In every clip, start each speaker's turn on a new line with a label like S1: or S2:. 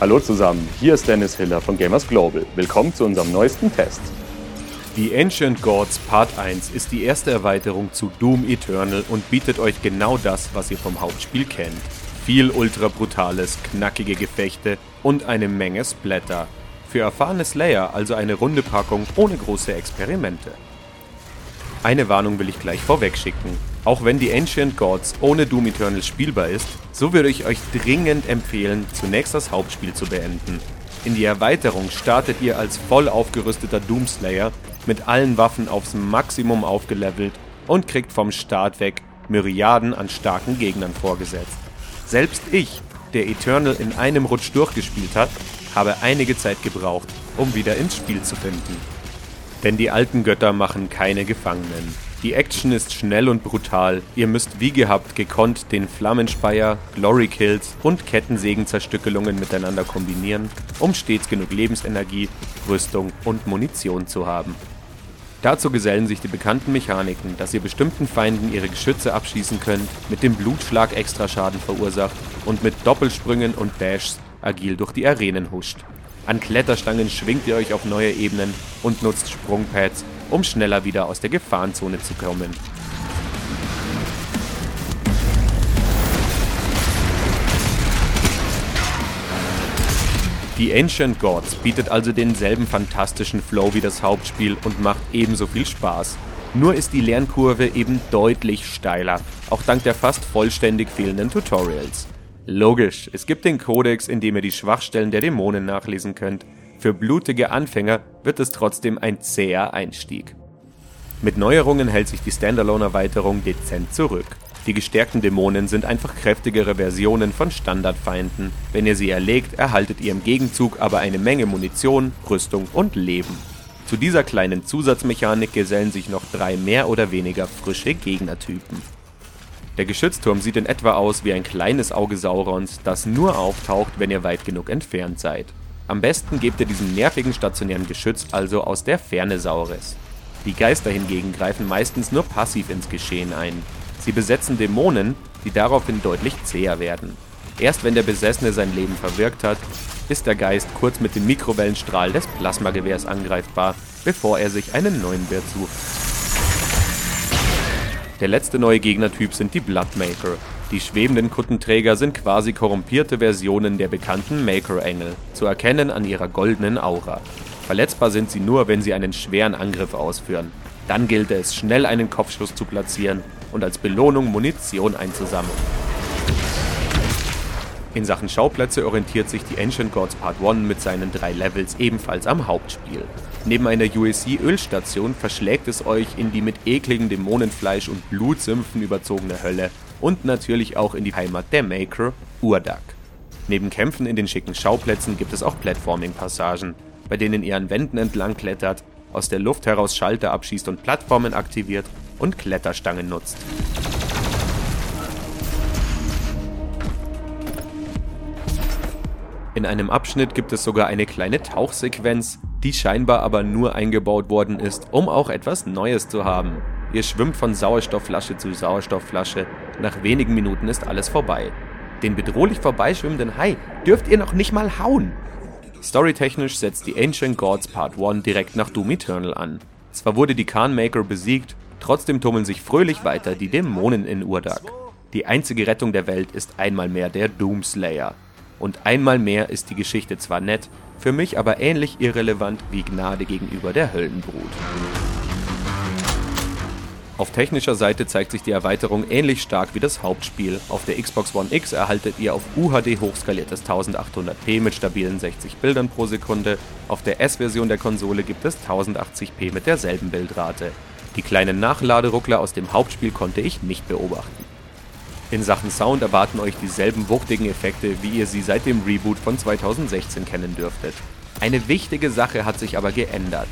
S1: Hallo zusammen, hier ist Dennis Hiller von Gamers Global. Willkommen zu unserem neuesten Test.
S2: Die Ancient Gods Part 1 ist die erste Erweiterung zu Doom Eternal und bietet euch genau das, was ihr vom Hauptspiel kennt. Viel ultra brutales, knackige Gefechte und eine Menge Splatter. Für erfahrene Slayer also eine runde Packung ohne große Experimente. Eine Warnung will ich gleich vorweg schicken. Auch wenn die Ancient Gods ohne Doom Eternal spielbar ist, so würde ich euch dringend empfehlen, zunächst das Hauptspiel zu beenden. In die Erweiterung startet ihr als voll aufgerüsteter Doomslayer mit allen Waffen aufs Maximum aufgelevelt und kriegt vom Start weg Myriaden an starken Gegnern vorgesetzt. Selbst ich, der Eternal in einem Rutsch durchgespielt hat, habe einige Zeit gebraucht, um wieder ins Spiel zu finden. Denn die alten Götter machen keine Gefangenen. Die Action ist schnell und brutal. Ihr müsst wie gehabt gekonnt den Flammenspeier, Glory Kills und Kettensägenzerstückelungen miteinander kombinieren, um stets genug Lebensenergie, Rüstung und Munition zu haben. Dazu gesellen sich die bekannten Mechaniken, dass ihr bestimmten Feinden ihre Geschütze abschießen könnt, mit dem Blutschlag extra Schaden verursacht und mit Doppelsprüngen und Dashs agil durch die Arenen huscht. An Kletterstangen schwingt ihr euch auf neue Ebenen und nutzt Sprungpads, um schneller wieder aus der Gefahrenzone zu kommen. Die Ancient Gods bietet also denselben fantastischen Flow wie das Hauptspiel und macht ebenso viel Spaß. Nur ist die Lernkurve eben deutlich steiler, auch dank der fast vollständig fehlenden Tutorials. Logisch, es gibt den Codex, in dem ihr die Schwachstellen der Dämonen nachlesen könnt, für blutige Anfänger wird es trotzdem ein zäher Einstieg. Mit Neuerungen hält sich die Standalone-Erweiterung dezent zurück. Die gestärkten Dämonen sind einfach kräftigere Versionen von Standardfeinden. Wenn ihr sie erlegt, erhaltet ihr im Gegenzug aber eine Menge Munition, Rüstung und Leben. Zu dieser kleinen Zusatzmechanik gesellen sich noch drei mehr oder weniger frische Gegnertypen. Der Geschützturm sieht in etwa aus wie ein kleines Auge Saurons, das nur auftaucht, wenn ihr weit genug entfernt seid. Am besten gebt ihr diesem nervigen stationären Geschütz also aus der Ferne Saures. Die Geister hingegen greifen meistens nur passiv ins Geschehen ein. Sie besetzen Dämonen, die daraufhin deutlich zäher werden. Erst wenn der Besessene sein Leben verwirkt hat, ist der Geist kurz mit dem Mikrowellenstrahl des Plasmagewehrs angreifbar, bevor er sich einen neuen Wirt sucht. Der letzte neue Gegnertyp sind die Bloodmaker, die schwebenden Kuttenträger sind quasi korrumpierte Versionen der bekannten Maker-Engel, zu erkennen an ihrer goldenen Aura. Verletzbar sind sie nur, wenn sie einen schweren Angriff ausführen. Dann gilt es, schnell einen Kopfschuss zu platzieren und als Belohnung Munition einzusammeln. In Sachen Schauplätze orientiert sich die Ancient Gods Part 1 mit seinen drei Levels ebenfalls am Hauptspiel. Neben einer USC-Ölstation verschlägt es euch in die mit ekligem Dämonenfleisch und Blutsümpfen überzogene Hölle und natürlich auch in die Heimat der Maker, Urdak. Neben Kämpfen in den schicken Schauplätzen gibt es auch Platforming-Passagen, bei denen ihr an Wänden entlang klettert, aus der Luft heraus Schalter abschießt und Plattformen aktiviert und Kletterstangen nutzt. In einem Abschnitt gibt es sogar eine kleine Tauchsequenz, die scheinbar aber nur eingebaut worden ist, um auch etwas Neues zu haben. Ihr schwimmt von Sauerstoffflasche zu Sauerstoffflasche, nach wenigen Minuten ist alles vorbei. Den bedrohlich vorbeischwimmenden Hai dürft ihr noch nicht mal hauen. Storytechnisch setzt die Ancient Gods Part 1 direkt nach Doom Eternal an. Zwar wurde die Khanmaker besiegt, trotzdem tummeln sich fröhlich weiter die Dämonen in Urdak. Die einzige Rettung der Welt ist einmal mehr der Doomslayer. Und einmal mehr ist die Geschichte zwar nett, für mich aber ähnlich irrelevant wie Gnade gegenüber der Höllenbrut. Auf technischer Seite zeigt sich die Erweiterung ähnlich stark wie das Hauptspiel. Auf der Xbox One X erhaltet ihr auf UHD hochskaliertes 1080p mit stabilen 60 Bildern pro Sekunde. Auf der S-Version der Konsole gibt es 1080p mit derselben Bildrate. Die kleinen Nachladeruckler aus dem Hauptspiel konnte ich nicht beobachten. In Sachen Sound erwarten euch dieselben wuchtigen Effekte, wie ihr sie seit dem Reboot von 2016 kennen dürftet. Eine wichtige Sache hat sich aber geändert.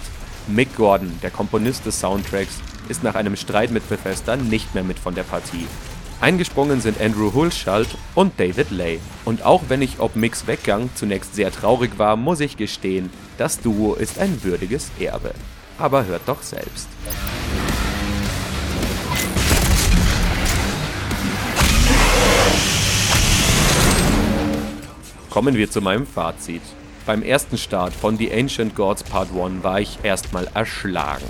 S2: Mick Gordon, der Komponist des Soundtracks, ist nach einem Streit mit Bethesda nicht mehr mit von der Partie. Eingesprungen sind Andrew Hulschalt und David Lay. Und auch wenn ich ob Micks Weggang zunächst sehr traurig war, muss ich gestehen, das Duo ist ein würdiges Erbe. Aber hört doch selbst. Kommen wir zu meinem Fazit. Beim ersten Start von The Ancient Gods Part 1 war ich erstmal erschlagen.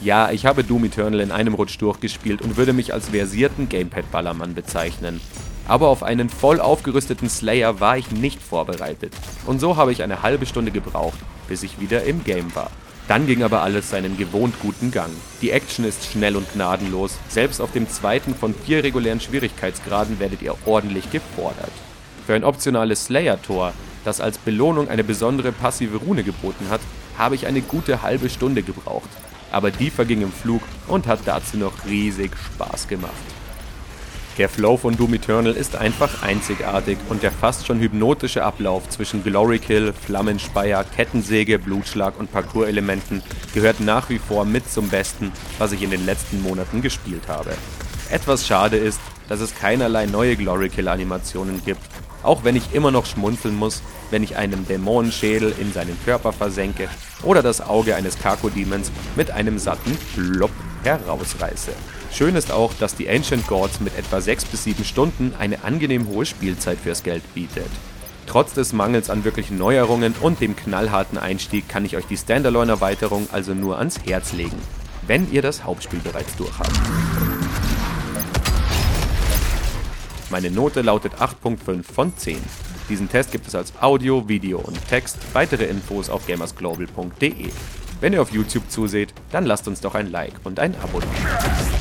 S2: Ja, ich habe Doom Eternal in einem Rutsch durchgespielt und würde mich als versierten Gamepad-Ballermann bezeichnen. Aber auf einen voll aufgerüsteten Slayer war ich nicht vorbereitet. Und so habe ich eine halbe Stunde gebraucht, bis ich wieder im Game war. Dann ging aber alles seinen gewohnt guten Gang. Die Action ist schnell und gnadenlos, selbst auf dem zweiten von vier regulären Schwierigkeitsgraden werdet ihr ordentlich gefordert. Für ein optionales Slayer-Tor, das als Belohnung eine besondere passive Rune geboten hat, habe ich eine gute halbe Stunde gebraucht aber die verging im Flug und hat dazu noch riesig Spaß gemacht. Der Flow von Doom Eternal ist einfach einzigartig und der fast schon hypnotische Ablauf zwischen Glory Kill, Flammenspeier, Kettensäge, Blutschlag und Parcours-Elementen gehört nach wie vor mit zum Besten, was ich in den letzten Monaten gespielt habe. Etwas schade ist, dass es keinerlei neue Glory Kill Animationen gibt, auch wenn ich immer noch schmunzeln muss, wenn ich einen Dämonenschädel in seinen Körper versenke oder das Auge eines Kako-Demons mit einem satten Plopp herausreiße. Schön ist auch, dass die Ancient Gods mit etwa 6 bis 7 Stunden eine angenehm hohe Spielzeit fürs Geld bietet. Trotz des Mangels an wirklichen Neuerungen und dem knallharten Einstieg kann ich euch die Standalone-Erweiterung also nur ans Herz legen, wenn ihr das Hauptspiel bereits durchhabt. Meine Note lautet 8.5 von 10. Diesen Test gibt es als Audio, Video und Text. Weitere Infos auf gamersglobal.de. Wenn ihr auf YouTube zuseht, dann lasst uns doch ein Like und ein Abo da.